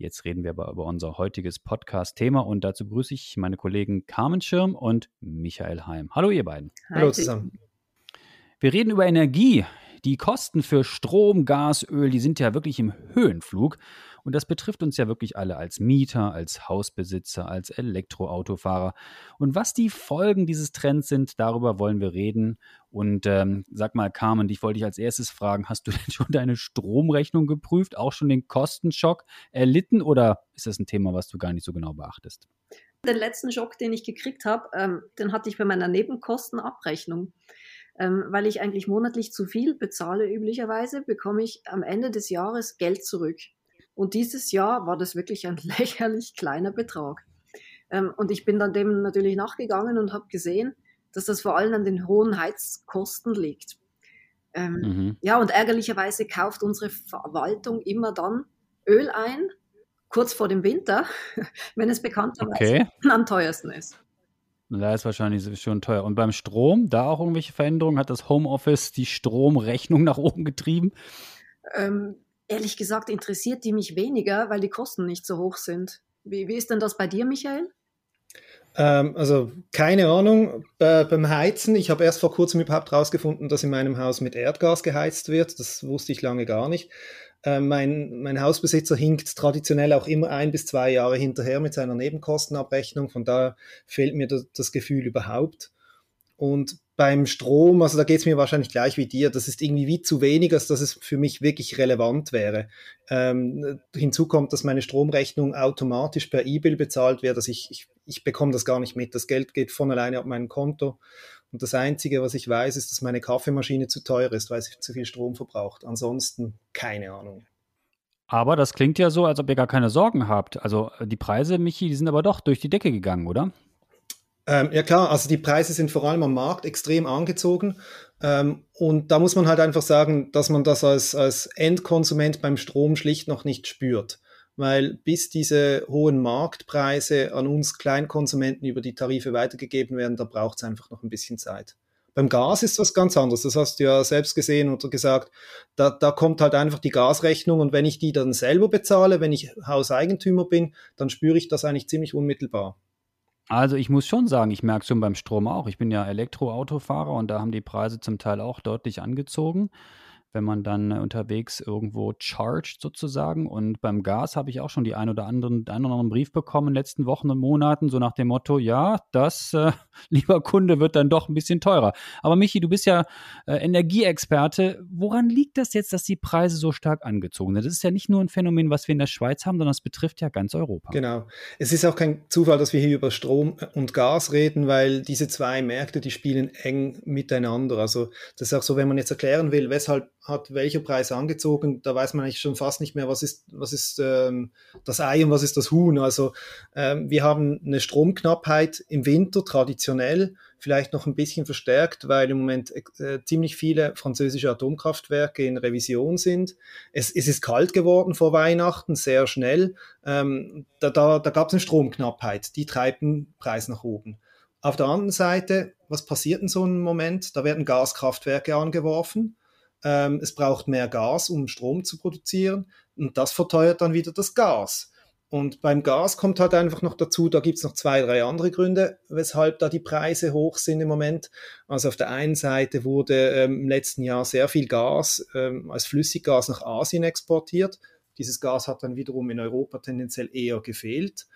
Jetzt reden wir aber über unser heutiges Podcast-Thema und dazu begrüße ich meine Kollegen Carmen Schirm und Michael Heim. Hallo ihr beiden. Hallo zusammen. Wir reden über Energie. Die Kosten für Strom, Gas, Öl, die sind ja wirklich im Höhenflug. Und das betrifft uns ja wirklich alle als Mieter, als Hausbesitzer, als Elektroautofahrer. Und was die Folgen dieses Trends sind, darüber wollen wir reden. Und ähm, sag mal, Carmen, dich wollte ich als erstes fragen, hast du denn schon deine Stromrechnung geprüft, auch schon den Kostenschock erlitten oder ist das ein Thema, was du gar nicht so genau beachtest? Den letzten Schock, den ich gekriegt habe, ähm, den hatte ich bei meiner Nebenkostenabrechnung. Ähm, weil ich eigentlich monatlich zu viel bezahle üblicherweise, bekomme ich am Ende des Jahres Geld zurück. Und dieses Jahr war das wirklich ein lächerlich kleiner Betrag. Ähm, und ich bin dann dem natürlich nachgegangen und habe gesehen, dass das vor allem an den hohen Heizkosten liegt. Ähm, mhm. Ja, und ärgerlicherweise kauft unsere Verwaltung immer dann Öl ein, kurz vor dem Winter, wenn es bekannterweise okay. am teuersten ist. Da ist wahrscheinlich schon teuer. Und beim Strom, da auch irgendwelche Veränderungen? Hat das Homeoffice die Stromrechnung nach oben getrieben? Ähm, ehrlich gesagt interessiert die mich weniger, weil die Kosten nicht so hoch sind. Wie, wie ist denn das bei dir, Michael? Ähm, also keine Ahnung äh, beim Heizen. Ich habe erst vor kurzem überhaupt herausgefunden, dass in meinem Haus mit Erdgas geheizt wird. Das wusste ich lange gar nicht. Äh, mein, mein Hausbesitzer hinkt traditionell auch immer ein bis zwei Jahre hinterher mit seiner Nebenkostenabrechnung. Von daher fehlt mir das, das Gefühl überhaupt. Und beim Strom, also da geht es mir wahrscheinlich gleich wie dir, das ist irgendwie wie zu wenig, als dass es für mich wirklich relevant wäre. Ähm, hinzu kommt, dass meine Stromrechnung automatisch per E-Bill bezahlt wird, also ich, ich, ich bekomme das gar nicht mit. Das Geld geht von alleine auf mein Konto. Und das Einzige, was ich weiß, ist, dass meine Kaffeemaschine zu teuer ist, weil sie zu viel Strom verbraucht. Ansonsten keine Ahnung. Aber das klingt ja so, als ob ihr gar keine Sorgen habt. Also die Preise, Michi, die sind aber doch durch die Decke gegangen, oder? Ähm, ja klar, also die Preise sind vor allem am Markt extrem angezogen. Ähm, und da muss man halt einfach sagen, dass man das als, als Endkonsument beim Strom schlicht noch nicht spürt. Weil bis diese hohen Marktpreise an uns Kleinkonsumenten über die Tarife weitergegeben werden, da braucht es einfach noch ein bisschen Zeit. Beim Gas ist was ganz anderes. Das hast du ja selbst gesehen oder gesagt. Da, da kommt halt einfach die Gasrechnung und wenn ich die dann selber bezahle, wenn ich Hauseigentümer bin, dann spüre ich das eigentlich ziemlich unmittelbar. Also ich muss schon sagen, ich merke es schon beim Strom auch. Ich bin ja Elektroautofahrer und da haben die Preise zum Teil auch deutlich angezogen wenn man dann unterwegs irgendwo charged sozusagen. Und beim Gas habe ich auch schon die ein oder anderen, einen oder anderen Brief bekommen in den letzten Wochen und Monaten, so nach dem Motto, ja, das, äh, lieber Kunde, wird dann doch ein bisschen teurer. Aber Michi, du bist ja äh, Energieexperte. Woran liegt das jetzt, dass die Preise so stark angezogen sind? Das ist ja nicht nur ein Phänomen, was wir in der Schweiz haben, sondern es betrifft ja ganz Europa. Genau. Es ist auch kein Zufall, dass wir hier über Strom und Gas reden, weil diese zwei Märkte, die spielen eng miteinander. Also das ist auch so, wenn man jetzt erklären will, weshalb hat welcher Preis angezogen, da weiß man eigentlich schon fast nicht mehr, was ist, was ist ähm, das Ei und was ist das Huhn. Also ähm, wir haben eine Stromknappheit im Winter traditionell, vielleicht noch ein bisschen verstärkt, weil im Moment äh, ziemlich viele französische Atomkraftwerke in Revision sind. Es, es ist kalt geworden vor Weihnachten, sehr schnell. Ähm, da da, da gab es eine Stromknappheit, die treibt den Preis nach oben. Auf der anderen Seite, was passiert in so einem Moment? Da werden Gaskraftwerke angeworfen ähm, es braucht mehr Gas, um Strom zu produzieren und das verteuert dann wieder das Gas. Und beim Gas kommt halt einfach noch dazu, da gibt es noch zwei, drei andere Gründe, weshalb da die Preise hoch sind im Moment. Also auf der einen Seite wurde ähm, im letzten Jahr sehr viel Gas ähm, als Flüssiggas nach Asien exportiert. Dieses Gas hat dann wiederum in Europa tendenziell eher gefehlt.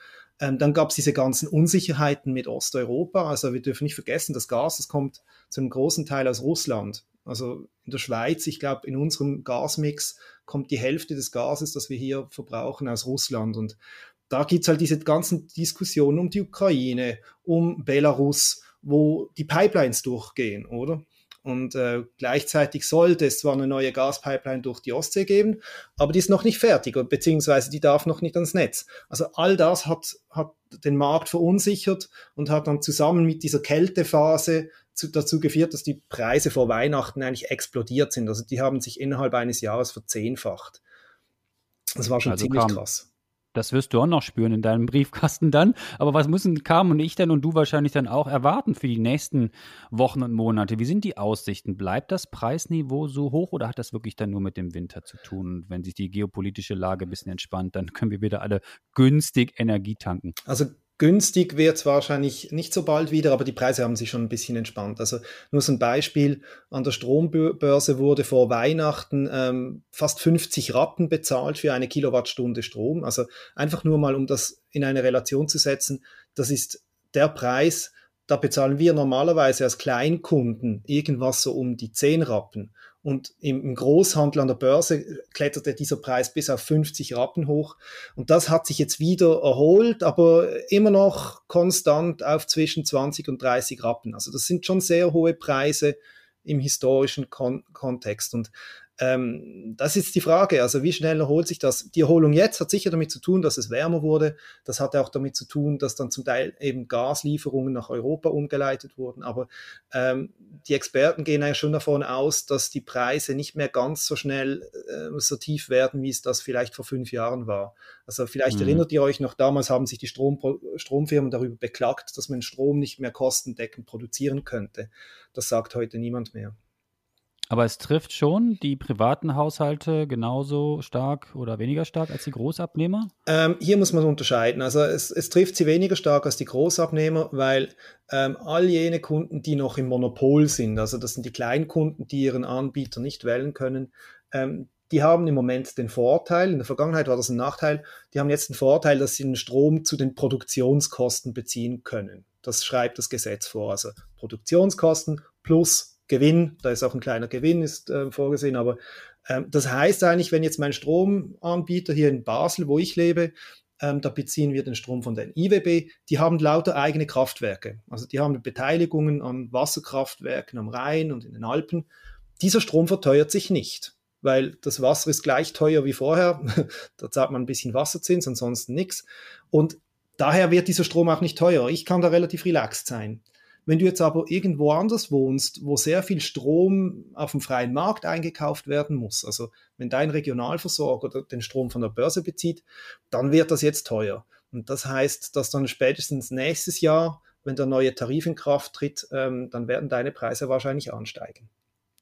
Ähm, dann gab es diese ganzen Unsicherheiten mit Osteuropa. Also wir dürfen nicht vergessen, das Gas, das kommt zu einem großen Teil aus Russland. Also in der Schweiz, ich glaube, in unserem Gasmix kommt die Hälfte des Gases, das wir hier verbrauchen, aus Russland. Und da gibt es halt diese ganzen Diskussionen um die Ukraine, um Belarus, wo die Pipelines durchgehen, oder? Und äh, gleichzeitig sollte es zwar eine neue Gaspipeline durch die Ostsee geben, aber die ist noch nicht fertig, beziehungsweise die darf noch nicht ans Netz. Also all das hat, hat den Markt verunsichert und hat dann zusammen mit dieser Kältephase zu, dazu geführt, dass die Preise vor Weihnachten eigentlich explodiert sind. Also die haben sich innerhalb eines Jahres verzehnfacht. Das war schon also ziemlich kam, krass. Das wirst du auch noch spüren in deinem Briefkasten dann. Aber was müssen Carmen und ich denn und du wahrscheinlich dann auch erwarten für die nächsten Wochen und Monate? Wie sind die Aussichten? Bleibt das Preisniveau so hoch oder hat das wirklich dann nur mit dem Winter zu tun? Und wenn sich die geopolitische Lage ein bisschen entspannt, dann können wir wieder alle günstig Energie tanken. Also günstig wird es wahrscheinlich nicht so bald wieder, aber die Preise haben sich schon ein bisschen entspannt. Also nur so ein Beispiel, an der Strombörse wurde vor Weihnachten ähm, fast 50 Rappen bezahlt für eine Kilowattstunde Strom. Also einfach nur mal, um das in eine Relation zu setzen, das ist der Preis, da bezahlen wir normalerweise als Kleinkunden irgendwas so um die 10 Rappen. Und im, Großhandel an der Börse kletterte dieser Preis bis auf 50 Rappen hoch. Und das hat sich jetzt wieder erholt, aber immer noch konstant auf zwischen 20 und 30 Rappen. Also das sind schon sehr hohe Preise im historischen Kon Kontext. Und ähm, das ist die Frage. Also wie schnell erholt sich das? Die Erholung jetzt hat sicher damit zu tun, dass es wärmer wurde. Das hatte auch damit zu tun, dass dann zum Teil eben Gaslieferungen nach Europa umgeleitet wurden. Aber ähm, die Experten gehen ja schon davon aus, dass die Preise nicht mehr ganz so schnell äh, so tief werden, wie es das vielleicht vor fünf Jahren war. Also vielleicht mhm. erinnert ihr euch noch, damals haben sich die Strom Stromfirmen darüber beklagt, dass man Strom nicht mehr kostendeckend produzieren könnte. Das sagt heute niemand mehr. Aber es trifft schon die privaten Haushalte genauso stark oder weniger stark als die Großabnehmer? Ähm, hier muss man unterscheiden. Also es, es, trifft sie weniger stark als die Großabnehmer, weil ähm, all jene Kunden, die noch im Monopol sind, also das sind die Kleinkunden, die ihren Anbieter nicht wählen können, ähm, die haben im Moment den Vorteil, in der Vergangenheit war das ein Nachteil, die haben jetzt den Vorteil, dass sie den Strom zu den Produktionskosten beziehen können. Das schreibt das Gesetz vor. Also Produktionskosten plus Gewinn, da ist auch ein kleiner Gewinn ist äh, vorgesehen, aber ähm, das heißt eigentlich, wenn jetzt mein Stromanbieter hier in Basel, wo ich lebe, ähm, da beziehen wir den Strom von den IWB, die haben lauter eigene Kraftwerke. Also die haben Beteiligungen an Wasserkraftwerken am Rhein und in den Alpen. Dieser Strom verteuert sich nicht, weil das Wasser ist gleich teuer wie vorher. da zahlt man ein bisschen Wasserzins, ansonsten nichts. Und daher wird dieser Strom auch nicht teuer. Ich kann da relativ relaxed sein. Wenn du jetzt aber irgendwo anders wohnst, wo sehr viel Strom auf dem freien Markt eingekauft werden muss, also wenn dein Regionalversorger den Strom von der Börse bezieht, dann wird das jetzt teuer. Und das heißt, dass dann spätestens nächstes Jahr, wenn der neue Tarif in Kraft tritt, ähm, dann werden deine Preise wahrscheinlich ansteigen.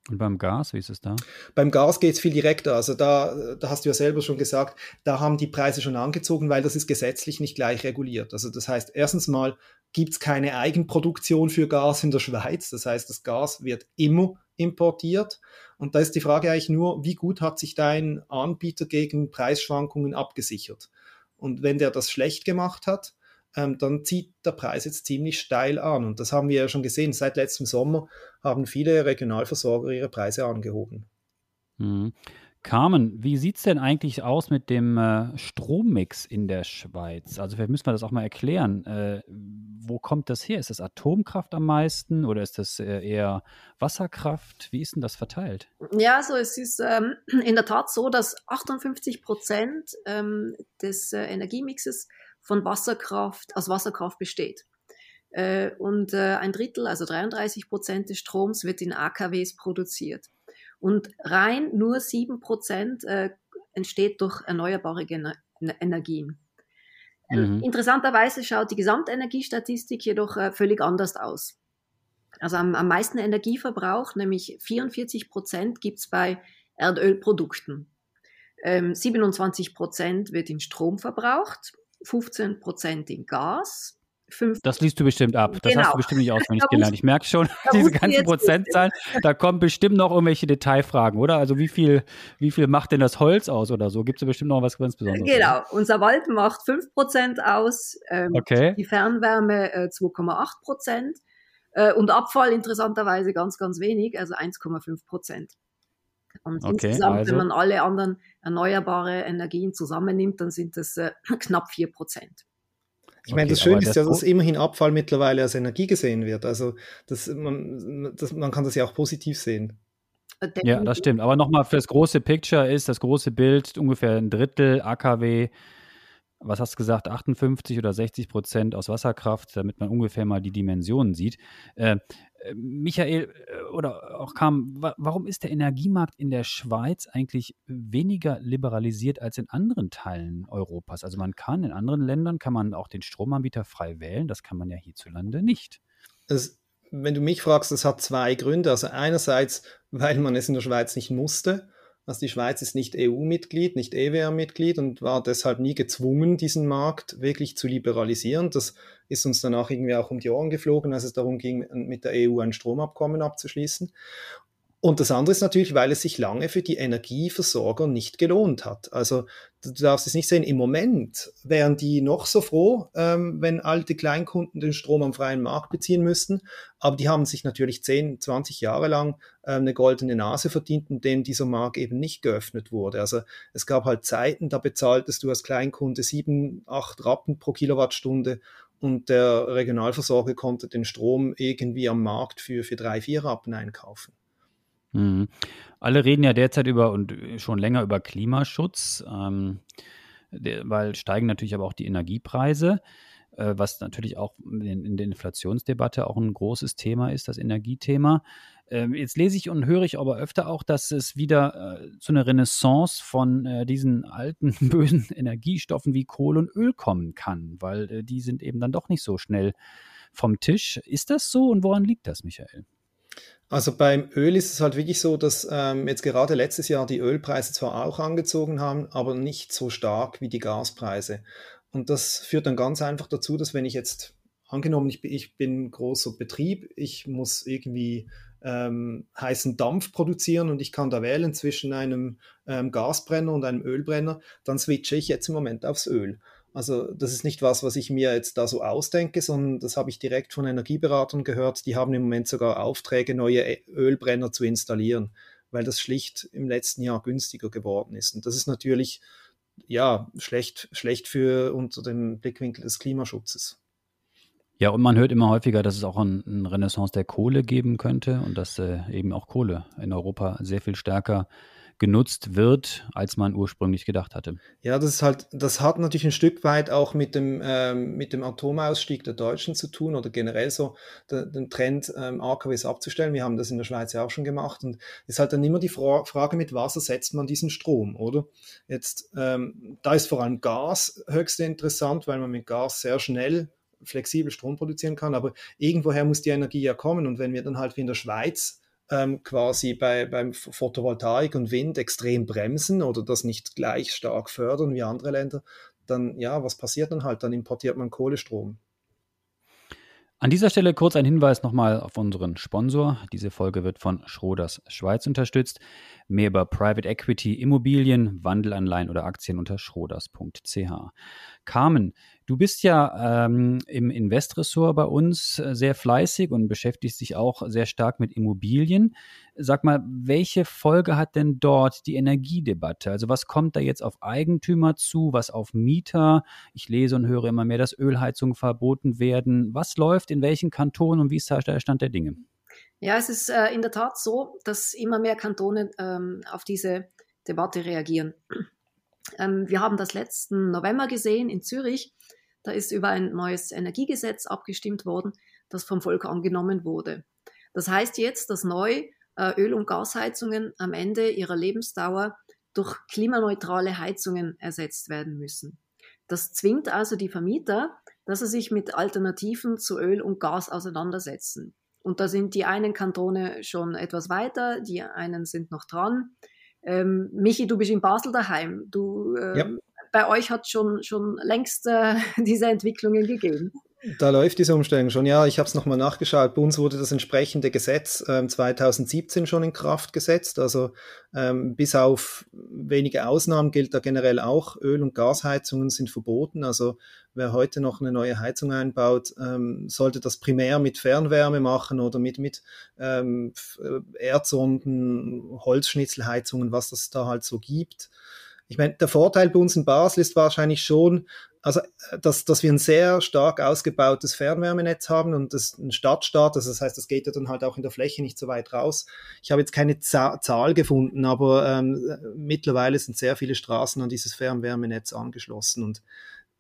Und beim Gas, wie ist es da? Beim Gas geht es viel direkter. Also da, da hast du ja selber schon gesagt, da haben die Preise schon angezogen, weil das ist gesetzlich nicht gleich reguliert. Also das heißt, erstens mal gibt es keine Eigenproduktion für Gas in der Schweiz. Das heißt, das Gas wird immer importiert. Und da ist die Frage eigentlich nur, wie gut hat sich dein Anbieter gegen Preisschwankungen abgesichert? Und wenn der das schlecht gemacht hat, ähm, dann zieht der Preis jetzt ziemlich steil an. Und das haben wir ja schon gesehen. Seit letztem Sommer haben viele Regionalversorger ihre Preise angehoben. Mhm. Carmen, wie sieht es denn eigentlich aus mit dem äh, Strommix in der Schweiz? Also vielleicht müssen wir das auch mal erklären. Äh, wo kommt das her? Ist das Atomkraft am meisten oder ist das äh, eher Wasserkraft? Wie ist denn das verteilt? Ja, also es ist ähm, in der Tat so, dass 58 Prozent ähm, des äh, Energiemixes von Wasserkraft, aus Wasserkraft besteht. Äh, und äh, ein Drittel, also 33 Prozent des Stroms wird in AKWs produziert. Und rein nur 7% äh, entsteht durch erneuerbare Gener Energien. Ähm, mhm. Interessanterweise schaut die Gesamtenergiestatistik jedoch äh, völlig anders aus. Also am, am meisten Energieverbrauch, nämlich 44 Prozent, gibt es bei Erdölprodukten. Ähm, 27 Prozent wird in Strom verbraucht, 15 Prozent in Gas, fünf. Das liest du bestimmt ab. Das genau. hast du bestimmt nicht auswendig gelernt. Ich merke schon, diese ganzen Prozentzahlen, da kommen bestimmt noch irgendwelche Detailfragen, oder? Also wie viel, wie viel macht denn das Holz aus oder so? Gibt es bestimmt noch was ganz Besonderes? Genau, oder? unser Wald macht 5% aus, ähm, okay. die Fernwärme äh, 2,8% äh, und Abfall interessanterweise ganz, ganz wenig, also 1,5%. Und okay, insgesamt, also. wenn man alle anderen erneuerbare Energien zusammennimmt, dann sind es äh, knapp 4%. Ich meine, das Schöne ist ja, dass immerhin Abfall mittlerweile als Energie gesehen wird. Also das, man, das, man kann das ja auch positiv sehen. Ja, das stimmt. Aber nochmal für das große Picture ist das große Bild ungefähr ein Drittel AKW, was hast du gesagt, 58 oder 60 Prozent aus Wasserkraft, damit man ungefähr mal die Dimensionen sieht. Äh, äh Michael äh, oder auch Kam, warum ist der Energiemarkt in der Schweiz eigentlich weniger liberalisiert als in anderen Teilen Europas? Also man kann in anderen Ländern kann man auch den Stromanbieter frei wählen, das kann man ja hierzulande nicht. Es, wenn du mich fragst, das hat zwei Gründe. Also einerseits, weil man es in der Schweiz nicht musste also die Schweiz ist nicht EU-Mitglied, nicht EWR-Mitglied und war deshalb nie gezwungen, diesen Markt wirklich zu liberalisieren. Das ist uns danach irgendwie auch um die Ohren geflogen, als es darum ging, mit der EU ein Stromabkommen abzuschließen. Und das andere ist natürlich, weil es sich lange für die Energieversorger nicht gelohnt hat. Also du darfst es nicht sehen, im Moment wären die noch so froh, ähm, wenn alte Kleinkunden den Strom am freien Markt beziehen müssten. Aber die haben sich natürlich 10, 20 Jahre lang äh, eine goldene Nase verdient, in denen dieser Markt eben nicht geöffnet wurde. Also es gab halt Zeiten, da bezahltest du als Kleinkunde 7, 8 Rappen pro Kilowattstunde und der Regionalversorger konnte den Strom irgendwie am Markt für, für 3, 4 Rappen einkaufen. Mhm. Alle reden ja derzeit über und schon länger über Klimaschutz, ähm, weil steigen natürlich aber auch die Energiepreise, äh, was natürlich auch in, in, der Inflationsdebatte auch ein großes Thema ist, das Energiethema. Ähm, jetzt lese ich und höre ich aber öfter auch, dass es wieder äh, zu einer Renaissance von äh, diesen alten bösen Energiestoffen wie Kohle und Öl kommen kann, weil äh, die sind eben dann doch nicht so schnell vom Tisch. Ist das so und woran liegt das, Michael? Also beim Öl ist es halt wirklich so, dass ähm, jetzt gerade letztes Jahr die Ölpreise zwar auch angezogen haben, aber nicht so stark wie die Gaspreise. Und das führt dann ganz einfach dazu, dass wenn ich jetzt angenommen, ich bin, ich bin großer Betrieb, ich muss irgendwie ähm, heißen Dampf produzieren und ich kann da wählen zwischen einem ähm, Gasbrenner und einem Ölbrenner, dann switche ich jetzt im Moment aufs Öl. Also das ist nicht was, was ich mir jetzt da so ausdenke, sondern das habe ich direkt von Energieberatern gehört. Die haben im Moment sogar Aufträge, neue e- Ölbrenner zu installieren, weil das schlicht im letzten Jahr günstiger geworden ist. Und das ist natürlich ja schlecht, schlecht für unter dem Blickwinkel des Klimaschutzes. Ja, und man hört immer häufiger, dass es auch eine Renaissance der Kohle geben könnte und dass äh, eben auch Kohle in Europa sehr viel stärker genutzt wird, als man ursprünglich gedacht hatte. Ja, das ist halt, das hat natürlich ein Stück weit auch mit dem, ähm, mit dem Atomausstieg der Deutschen zu tun oder generell so den, den Trend, ähm, AKWs abzustellen. Wir haben das in der Schweiz ja auch schon gemacht und es ist halt dann immer die Fra Frage, mit was ersetzt man diesen Strom, oder? Jetzt, ähm, da ist vor allem Gas höchst interessant, weil man mit Gas sehr schnell flexibel Strom produzieren kann, aber irgendwoher muss die Energie ja kommen und wenn wir dann halt wie in der Schweiz ähm, quasi bei, beim Photovoltaik und Wind extrem bremsen oder das nicht gleich stark fördern wie andere Länder, dann ja, was passiert dann halt? Dann importiert man Kohlestrom. An dieser Stelle kurz ein Hinweis nochmal auf unseren Sponsor. Diese Folge wird von Schroders Schweiz unterstützt. Mehr über Private Equity, Immobilien, Wandelanleihen oder Aktien unter schroders.ch. Carmen, du bist ja ähm, im Investressort bei uns äh, sehr fleißig und beschäftigst dich auch sehr stark mit Immobilien. Sag mal, welche Folge hat denn dort die Energiedebatte? Also was kommt da jetzt auf Eigentümer zu, was auf Mieter? Ich lese und höre immer mehr, dass Ölheizungen verboten werden. Was läuft in welchen Kantonen und wie ist der Stand der Dinge? Ja, es ist äh, in der Tat so, dass immer mehr Kantone ähm, auf diese Debatte reagieren. Ähm, wir haben das letzten November gesehen in Zürich. Da ist über ein neues Energiegesetz abgestimmt worden, das vom Volk angenommen wurde. Das heißt jetzt, dass neu äh, Öl- und Gasheizungen am Ende ihrer Lebensdauer durch klimaneutrale Heizungen ersetzt werden müssen. Das zwingt also die Vermieter, dass sie sich mit Alternativen zu Öl und Gas auseinandersetzen. Und da sind die einen Kantone schon etwas weiter, die einen sind noch dran. Ähm, Michi, du bist in Basel daheim. Du, ähm. Bei euch hat schon schon längst äh, diese Entwicklungen gegeben. Da läuft diese Umstellung schon. Ja, ich habe es nochmal nachgeschaut. Bei uns wurde das entsprechende Gesetz ähm, 2017 schon in Kraft gesetzt. Also ähm, bis auf wenige Ausnahmen gilt da generell auch, Öl- und Gasheizungen sind verboten. Also wer heute noch eine neue Heizung einbaut, ähm, sollte das primär mit Fernwärme machen oder mit, mit ähm, Erdsonden, Holzschnitzelheizungen, was das da halt so gibt. Ich meine, der Vorteil bei uns in Basel ist wahrscheinlich schon, also dass, dass wir ein sehr stark ausgebautes Fernwärmenetz haben und das ein Stadtstaat, also das heißt, das geht ja dann halt auch in der Fläche nicht so weit raus. Ich habe jetzt keine Zahl gefunden, aber ähm, mittlerweile sind sehr viele Straßen an dieses Fernwärmenetz angeschlossen und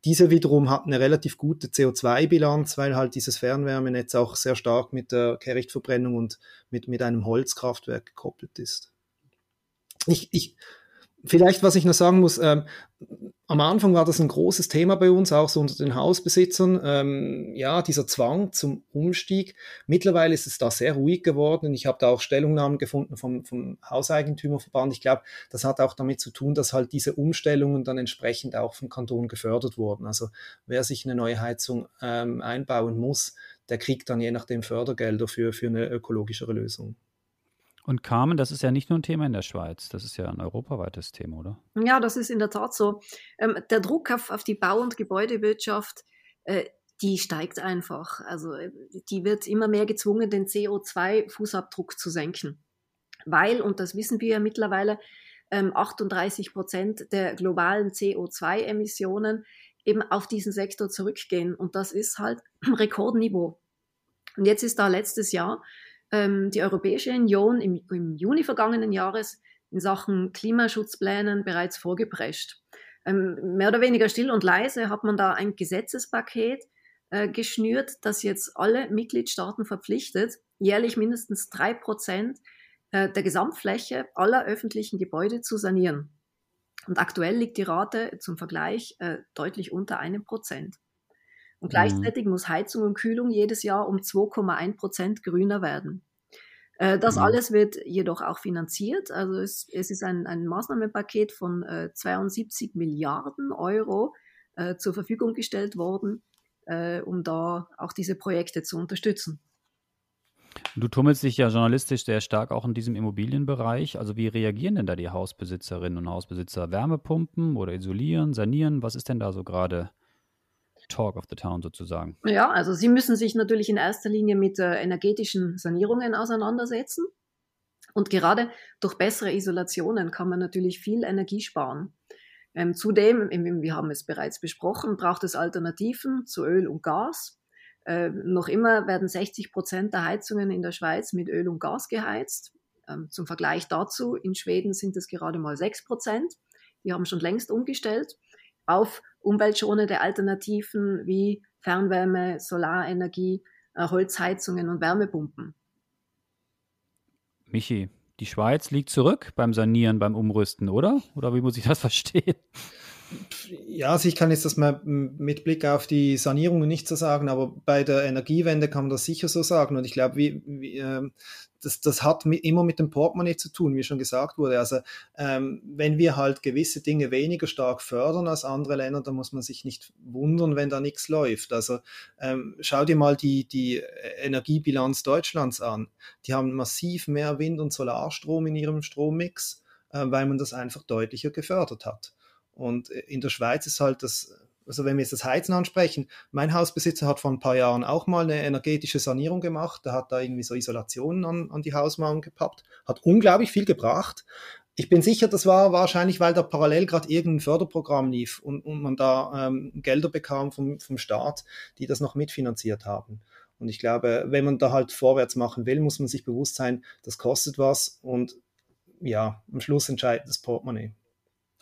diese wiederum hat eine relativ gute CO2-Bilanz, weil halt dieses Fernwärmenetz auch sehr stark mit der Kehrichtverbrennung und mit, mit einem Holzkraftwerk gekoppelt ist. Ich, ich, vielleicht, was ich noch sagen muss, ähm, am Anfang war das ein großes Thema bei uns, auch so unter den Hausbesitzern. Ähm, ja, dieser Zwang zum Umstieg. Mittlerweile ist es da sehr ruhig geworden. Ich habe da auch Stellungnahmen gefunden vom, vom Hauseigentümerverband. Ich glaube, das hat auch damit zu tun, dass halt diese Umstellungen dann entsprechend auch vom Kanton gefördert wurden. Also wer sich eine neue Heizung ähm, einbauen muss, der kriegt dann je nachdem Fördergelder für, für eine ökologischere Lösung. Und Carmen, das ist ja nicht nur ein Thema in der Schweiz, das ist ja ein europaweites Thema, oder? Ja, das ist in der Tat so. Ähm, der Druck auf, auf die Bau- und Gebäudewirtschaft, äh, die steigt einfach. Also äh, die wird immer mehr gezwungen, den CO2-Fußabdruck zu senken. Weil, und das wissen wir ja mittlerweile, ähm, 38 Prozent der globalen CO2-Emissionen eben auf diesen Sektor zurückgehen. Und das ist halt Rekordniveau. Und jetzt ist da letztes Jahr ähm, die Europäische Union im, im, Juni vergangenen Jahres in Sachen Klimaschutzplänen bereits vorgeprescht. Ähm, mehr oder weniger still und leise hat man da ein Gesetzespaket äh, geschnürt, das jetzt alle Mitgliedstaaten verpflichtet, jährlich mindestens drei Prozent äh, der Gesamtfläche aller öffentlichen Gebäude zu sanieren. Und aktuell liegt die Rate zum Vergleich äh, deutlich unter einem Prozent. Und mhm. gleichzeitig mhm. muss Heizung und Kühlung jedes Jahr um 2,1 Prozent grüner werden. Äh, das mhm. alles wird jedoch auch finanziert. Also es, es ist ein, ein Maßnahmenpaket von äh, 72 Milliarden Euro äh, zur Verfügung gestellt worden, äh, um da auch diese Projekte zu unterstützen. Du tummelst dich ja journalistisch sehr stark auch in diesem Immobilienbereich. Also wie reagieren denn da die Hausbesitzerinnen und Hausbesitzer? Wärmepumpen oder isolieren, sanieren? Was ist denn da so gerade Talk of the Town sozusagen? Ja, also Sie müssen sich natürlich in erster Linie mit äh, energetischen Sanierungen auseinandersetzen. Und gerade durch bessere Isolationen kann man natürlich viel Energie sparen. Ähm, zudem, wir haben es bereits besprochen, braucht es Alternativen zu Öl und Gas. Äh, noch immer werden 60 Prozent der Heizungen in der Schweiz mit Öl und Gas geheizt. Ähm, zum Vergleich dazu, in Schweden sind es gerade mal 6 Prozent. Die haben schon längst umgestellt auf umweltschonende Alternativen wie Fernwärme, Solarenergie, äh, Holzheizungen und Wärmepumpen. Michi, die Schweiz liegt zurück beim Sanieren, beim Umrüsten, oder? Oder wie muss ich das verstehen? Ja, also ich kann jetzt das mal mit Blick auf die Sanierungen nicht so sagen, aber bei der Energiewende kann man das sicher so sagen. Und ich glaube, wie, wie, äh, das, das hat mit, immer mit dem Portemonnaie zu tun, wie schon gesagt wurde. Also ähm, wenn wir halt gewisse Dinge weniger stark fördern als andere Länder, dann muss man sich nicht wundern, wenn da nichts läuft. Also ähm, schau dir mal die, die Energiebilanz Deutschlands an. Die haben massiv mehr Wind- und Solarstrom in ihrem Strommix, äh, weil man das einfach deutlicher gefördert hat. Und in der Schweiz ist halt das also wenn wir jetzt das Heizen ansprechen, mein Hausbesitzer hat vor ein paar Jahren auch mal eine energetische Sanierung gemacht. Der hat da irgendwie so Isolationen an, an die Hausmauern gepappt, hat unglaublich viel gebracht. Ich bin sicher, das war wahrscheinlich, weil da parallel gerade irgendein Förderprogramm lief und, und man da ähm, Gelder bekam vom, vom Staat, die das noch mitfinanziert haben. Und ich glaube, wenn man da halt vorwärts machen will, muss man sich bewusst sein, das kostet was und ja, am Schluss entscheidet das Portemonnaie.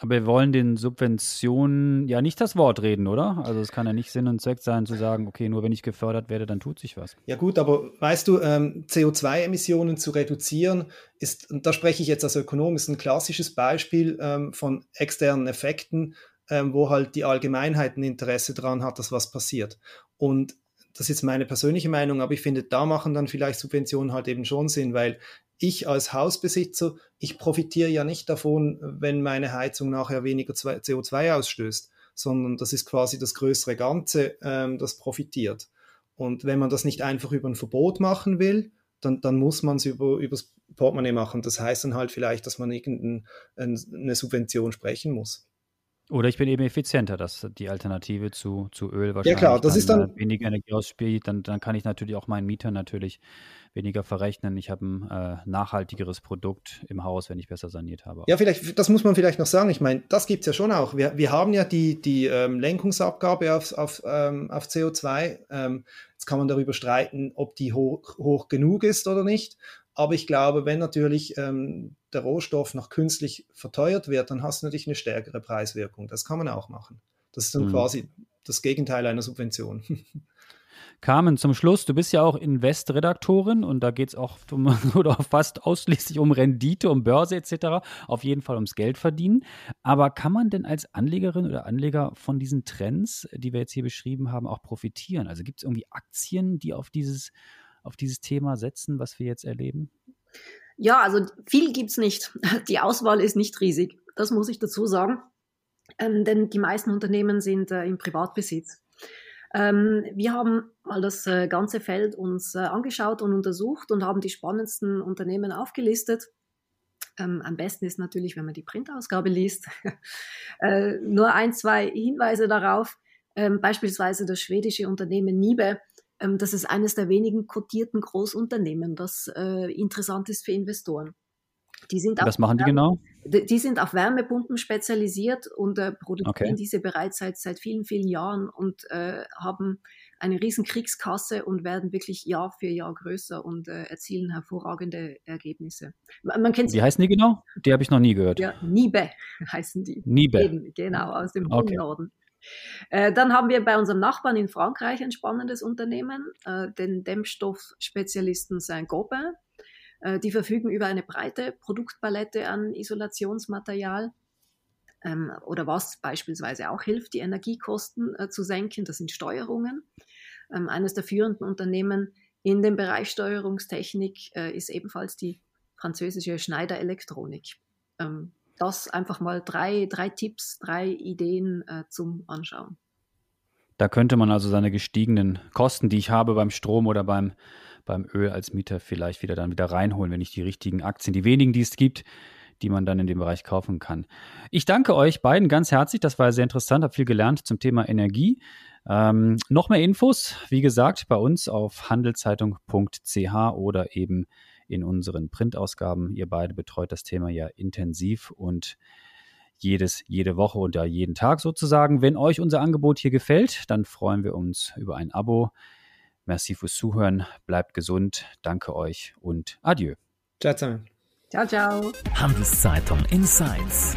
Aber wir wollen den Subventionen ja nicht das Wort reden, oder? Also es kann ja nicht Sinn und Zweck sein zu sagen, okay, nur wenn ich gefördert werde, dann tut sich was. Ja gut, aber weißt du, ähm, CO2-Emissionen zu reduzieren, ist, und da spreche ich jetzt als Ökonom, ist ein klassisches Beispiel ähm, von externen Effekten, ähm, wo halt die Allgemeinheit ein Interesse daran hat, dass was passiert. Und das ist jetzt meine persönliche Meinung, aber ich finde, da machen dann vielleicht Subventionen halt eben schon Sinn, weil ich als Hausbesitzer, ich profitiere ja nicht davon, wenn meine Heizung nachher weniger CO2 ausstößt, sondern das ist quasi das größere Ganze, ähm, das profitiert. Und wenn man das nicht einfach über ein Verbot machen will, dann, dann muss man es über, übers Portemonnaie machen. Das heißt dann halt vielleicht, dass man irgendeine Subvention sprechen muss. Oder ich bin eben effizienter, das ist die Alternative zu, zu Öl wahrscheinlich. Ja klar, das ist dann weniger Energie ausspielt, dann, dann kann ich natürlich auch meinen Mietern natürlich weniger verrechnen. Ich habe ein äh, nachhaltigeres Produkt im Haus, wenn ich besser saniert habe. Ja, vielleicht, das muss man vielleicht noch sagen. Ich meine, das gibt es ja schon auch. Wir, wir haben ja die, die ähm, Lenkungsabgabe auf, auf, ähm, auf CO2. Ähm, jetzt kann man darüber streiten, ob die hoch, hoch genug ist oder nicht. Aber ich glaube, wenn natürlich ähm, der Rohstoff noch künstlich verteuert wird, dann hast du natürlich eine stärkere Preiswirkung. Das kann man auch machen. Das ist dann mhm. quasi das Gegenteil einer Subvention. Carmen, zum Schluss, du bist ja auch Investredaktorin und da geht es auch um, oder fast ausschließlich um Rendite, um Börse etc., auf jeden Fall ums Geld verdienen. Aber kann man denn als Anlegerin oder Anleger von diesen Trends, die wir jetzt hier beschrieben haben, auch profitieren? Also gibt es irgendwie Aktien, die auf dieses auf dieses Thema setzen, was wir jetzt erleben? Ja, also viel gibt es nicht. Die Auswahl ist nicht riesig. Das muss ich dazu sagen. Ähm, denn die meisten Unternehmen sind äh, im Privatbesitz. Ähm, wir haben mal das äh, ganze Feld uns äh, angeschaut und untersucht und haben die spannendsten Unternehmen aufgelistet. Ähm, am besten ist natürlich, wenn man die Printausgabe liest. äh, nur ein, zwei Hinweise darauf. Ähm, beispielsweise das schwedische Unternehmen Nibe ähm, das ist eines der wenigen kotierten Großunternehmen, das äh, interessant ist für Investoren. Die sind Was machen die genau? Die sind auf Wärmepumpen spezialisiert und äh, produzieren okay. diese bereits seit, seit vielen, vielen Jahren und äh, haben eine riesen Kriegskasse und werden wirklich Jahr für Jahr größer und äh, erzielen hervorragende Ergebnisse. Man kennt Wie heißen die genau? Die habe ich noch nie gehört. Ja, Nibe heißen die. Nibe. Eben, genau, aus dem okay. Norden. Äh, dann haben wir bei unserem Nachbarn in Frankreich ein spannendes Unternehmen, äh, den Dämmstoffspezialisten Saint-Gobain. Äh, die verfügen über eine breite Produktpalette an Isolationsmaterial. Ähm, oder was beispielsweise auch hilft, die Energiekosten zu senken, das sind Steuerungen. Ähm, eines der führenden Unternehmen in dem Bereich Steuerungstechnik ist ebenfalls die französische Schneider Elektronik. Ähm, das einfach mal drei, drei Tipps, drei Ideen äh, zum Anschauen. Da könnte man also seine gestiegenen Kosten, die ich habe beim Strom oder beim, beim Öl als Mieter vielleicht wieder dann wieder reinholen, wenn ich die richtigen Aktien, die wenigen, die es gibt, die man dann in dem Bereich kaufen kann. Ich danke euch beiden ganz herzlich. Das war sehr interessant, habe viel gelernt zum Thema Energie. Ähm, noch mehr Infos, wie gesagt, bei uns auf handelszeitung.ch oder eben in unseren Printausgaben. Ihr beide betreut das Thema ja intensiv und jedes, jede Woche oder jeden Tag sozusagen. Wenn euch unser Angebot hier gefällt, dann freuen wir uns über ein Abo. Merci fürs Zuhören, bleibt gesund, danke euch und adieu. Ciao zusammen. Ciao, ciao. Handelszeitung Insights.